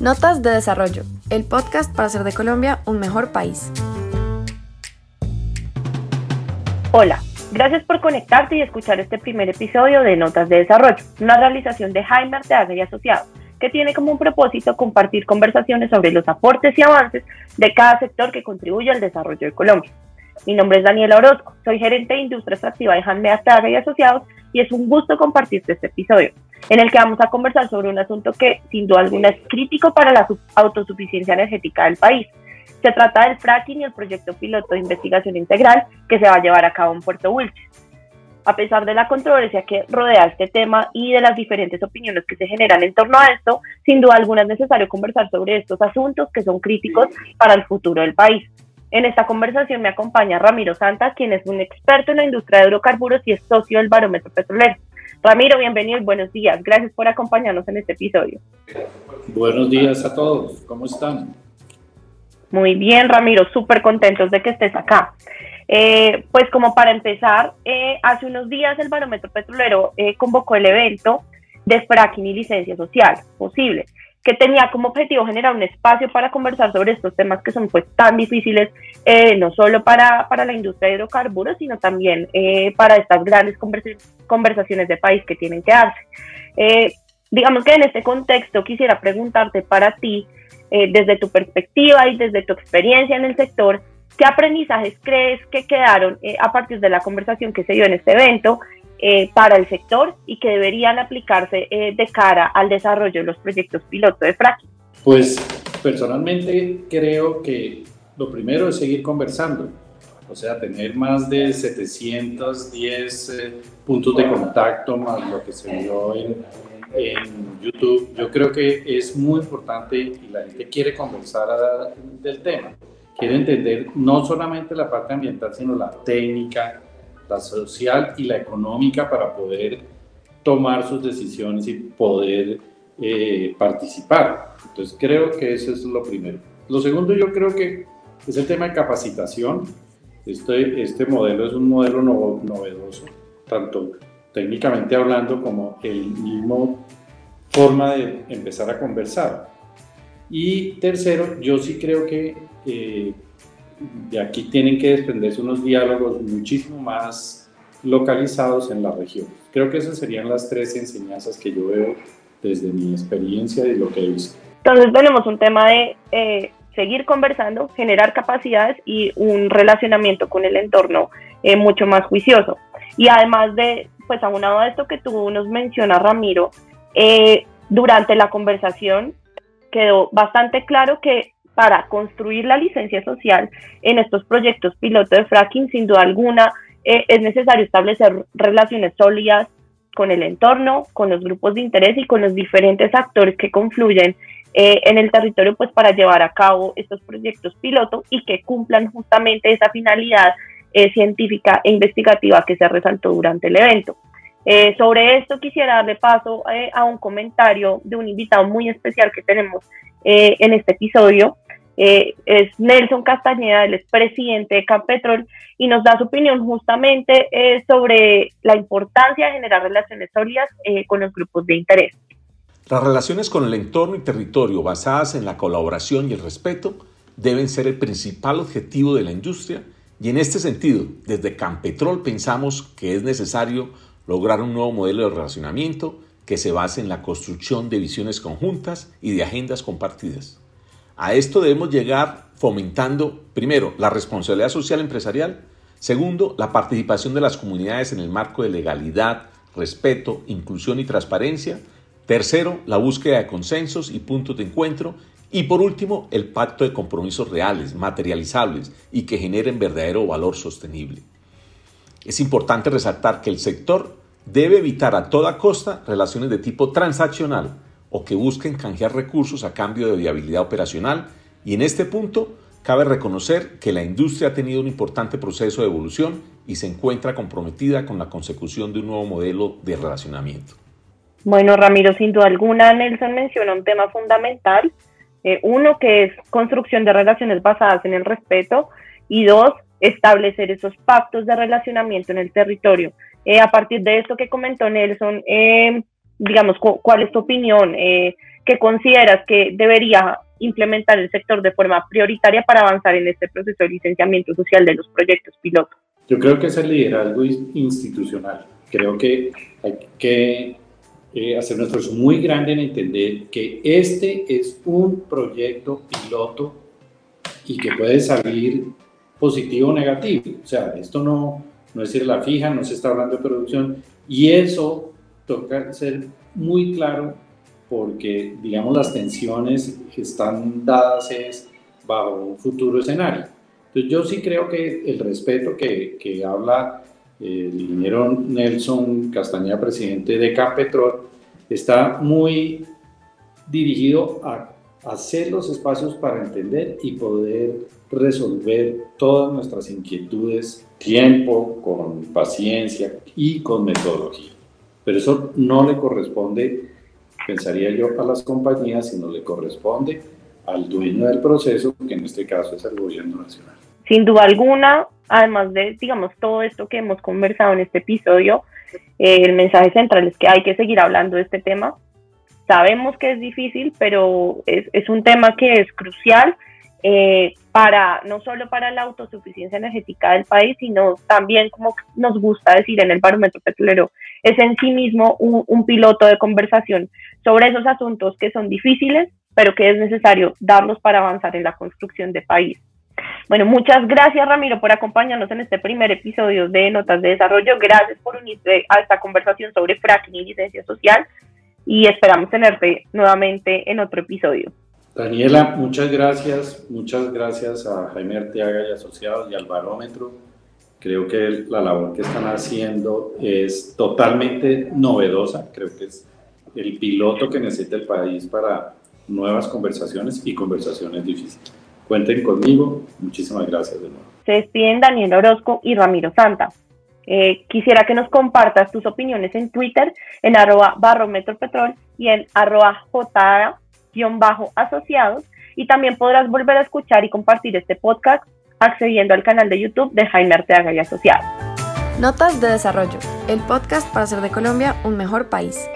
Notas de Desarrollo, el podcast para hacer de Colombia un mejor país. Hola, gracias por conectarte y escuchar este primer episodio de Notas de Desarrollo, una realización de Jaime Arteaga y Asociados, que tiene como un propósito compartir conversaciones sobre los aportes y avances de cada sector que contribuye al desarrollo de Colombia. Mi nombre es Daniela Orozco, soy gerente de industria extractiva de Jaime Arteaga y Asociados y es un gusto compartirte este episodio en el que vamos a conversar sobre un asunto que sin duda alguna es crítico para la autosuficiencia energética del país. Se trata del fracking y el proyecto piloto de investigación integral que se va a llevar a cabo en Puerto Wilches. A pesar de la controversia que rodea este tema y de las diferentes opiniones que se generan en torno a esto, sin duda alguna es necesario conversar sobre estos asuntos que son críticos para el futuro del país. En esta conversación me acompaña Ramiro Santa, quien es un experto en la industria de hidrocarburos y es socio del barómetro petrolero. Ramiro, bienvenido y buenos días. Gracias por acompañarnos en este episodio. Buenos días a todos. ¿Cómo están? Muy bien, Ramiro. Súper contentos de que estés acá. Eh, pues como para empezar, eh, hace unos días el Barómetro Petrolero eh, convocó el evento de fracking y licencia social posible que tenía como objetivo generar un espacio para conversar sobre estos temas que son pues tan difíciles, eh, no solo para, para, la industria de hidrocarburos, sino también eh, para estas grandes conversaciones de país que tienen que darse. Eh, digamos que en este contexto quisiera preguntarte para ti, desde tu perspectiva y desde tu experiencia en el sector, ¿qué aprendizajes crees que quedaron a partir de la conversación que se dio en este evento eh, para el sector y que deberían aplicarse eh, de cara al desarrollo de los proyectos piloto de fracking? Pues personalmente creo que lo primero es seguir conversando, o sea, tener más de 710 eh, puntos de contacto, más lo que se vio en, en, YouTube. Yo creo que es muy importante y la gente quiere conversar del tema, quiere entender no solamente la parte ambiental, sino la técnica, la social y la económica para poder tomar sus decisiones y poder eh, participar. Entonces creo que eso es lo primero. Lo segundo yo creo que es el tema de capacitación. Este, este modelo es un modelo novedoso, tanto técnicamente hablando como el mismo forma de empezar a conversar. Y tercero, yo sí creo que eh, de aquí tienen que desprenderse unos diálogos muchísimo más localizados en la región. Creo que esas serían las tres enseñanzas que yo veo desde mi experiencia y lo que he visto. Entonces tenemos un tema de eh, seguir conversando, generar capacidades y un relacionamiento con el entorno eh, mucho más juicioso. Y además de, pues aunado a esto que tú nos mencionas, Ramiro, eh, durante la conversación quedó bastante claro que para construir la licencia social en estos proyectos piloto de fracking, sin duda alguna, eh, es necesario establecer relaciones sólidas con el entorno, con los grupos de interés y con los diferentes actores que confluyen eh, en el territorio pues para llevar a cabo estos proyectos piloto y que cumplan justamente esa finalidad eh, científica e investigativa que se resaltó durante el evento. sobre esto quisiera darle paso a un comentario de un invitado muy especial que tenemos en este episodio, eh, es Nelson Castañeda, el presidente de Campetrol, y nos da su opinión justamente eh, sobre la importancia de generar relaciones sólidas eh, con los grupos de interés. Las relaciones con el entorno y territorio basadas en la colaboración y el respeto deben ser el principal objetivo de la industria y en este sentido, desde Campetrol pensamos que es necesario lograr un nuevo modelo de relacionamiento que se base en la construcción de visiones conjuntas y de agendas compartidas. A esto debemos llegar fomentando, primero, la responsabilidad social empresarial, segundo, la participación de las comunidades en el marco de legalidad, respeto, inclusión y transparencia, tercero, la búsqueda de consensos y puntos de encuentro, y por último, el pacto de compromisos reales, materializables y que generen verdadero valor sostenible. Es importante resaltar que el sector debe evitar a toda costa relaciones de tipo transaccional, o que busquen canjear recursos a cambio de viabilidad operacional y en este punto cabe reconocer que la industria ha tenido un importante proceso de evolución y se encuentra comprometida con la consecución de un nuevo modelo de relacionamiento. Bueno, Ramiro, sin duda alguna, Nelson menciona un tema fundamental. Eh, uno, que es construcción de relaciones basadas en el respeto y dos, establecer esos pactos de relacionamiento en el territorio. Eh, a partir de esto que comentó Nelson, eh, digamos, cuál es tu opinión, eh, qué consideras que debería implementar el sector de forma prioritaria para avanzar en este proceso de licenciamiento social de los proyectos piloto. Yo creo que es el liderazgo institucional. Creo que hay que eh, hacer un esfuerzo muy grande en entender que este es un proyecto piloto y que puede salir positivo o negativo. O sea, esto no, no es ir la fija, no se está hablando de producción y eso toca ser muy claro porque, digamos, las tensiones que están dadas es bajo un futuro escenario. Entonces, yo sí creo que el respeto que, que habla el ingeniero Nelson Castañeda, presidente de Campetrol, está muy dirigido a hacer los espacios para entender y poder resolver todas nuestras inquietudes, tiempo, con paciencia y con metodología. Pero eso no le corresponde, pensaría yo, a las compañías, sino le corresponde al dueño del proceso, que en este caso es el gobierno nacional. Sin duda alguna, además de, digamos, todo esto que hemos conversado en este episodio, eh, el mensaje central es que hay que seguir hablando de este tema. Sabemos que es difícil, pero es, es un tema que es crucial eh, para no solo para la autosuficiencia energética del país, sino también, como nos gusta decir en el barómetro petrolero, es en sí mismo un, un piloto de conversación sobre esos asuntos que son difíciles, pero que es necesario darlos para avanzar en la construcción de país. Bueno, muchas gracias Ramiro por acompañarnos en este primer episodio de Notas de Desarrollo. Gracias por unirte a esta conversación sobre fracking y licencia social y esperamos tenerte nuevamente en otro episodio. Daniela, muchas gracias, muchas gracias a Jaime Arteaga y Asociados y al Barómetro. Creo que la labor que están haciendo es totalmente novedosa, creo que es el piloto que necesita el país para nuevas conversaciones y conversaciones difíciles. Cuenten conmigo. Muchísimas gracias de nuevo. Se despiden Daniel Orozco y Ramiro Santa. Eh, quisiera que nos compartas tus opiniones en Twitter, en arroba barometropetrol y en arroba asociados y también podrás volver a escuchar y compartir este podcast accediendo al canal de YouTube de Jaime Arteaga y Asociados. Notas de Desarrollo, el podcast para hacer de Colombia un mejor país.